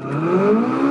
Mm-hmm.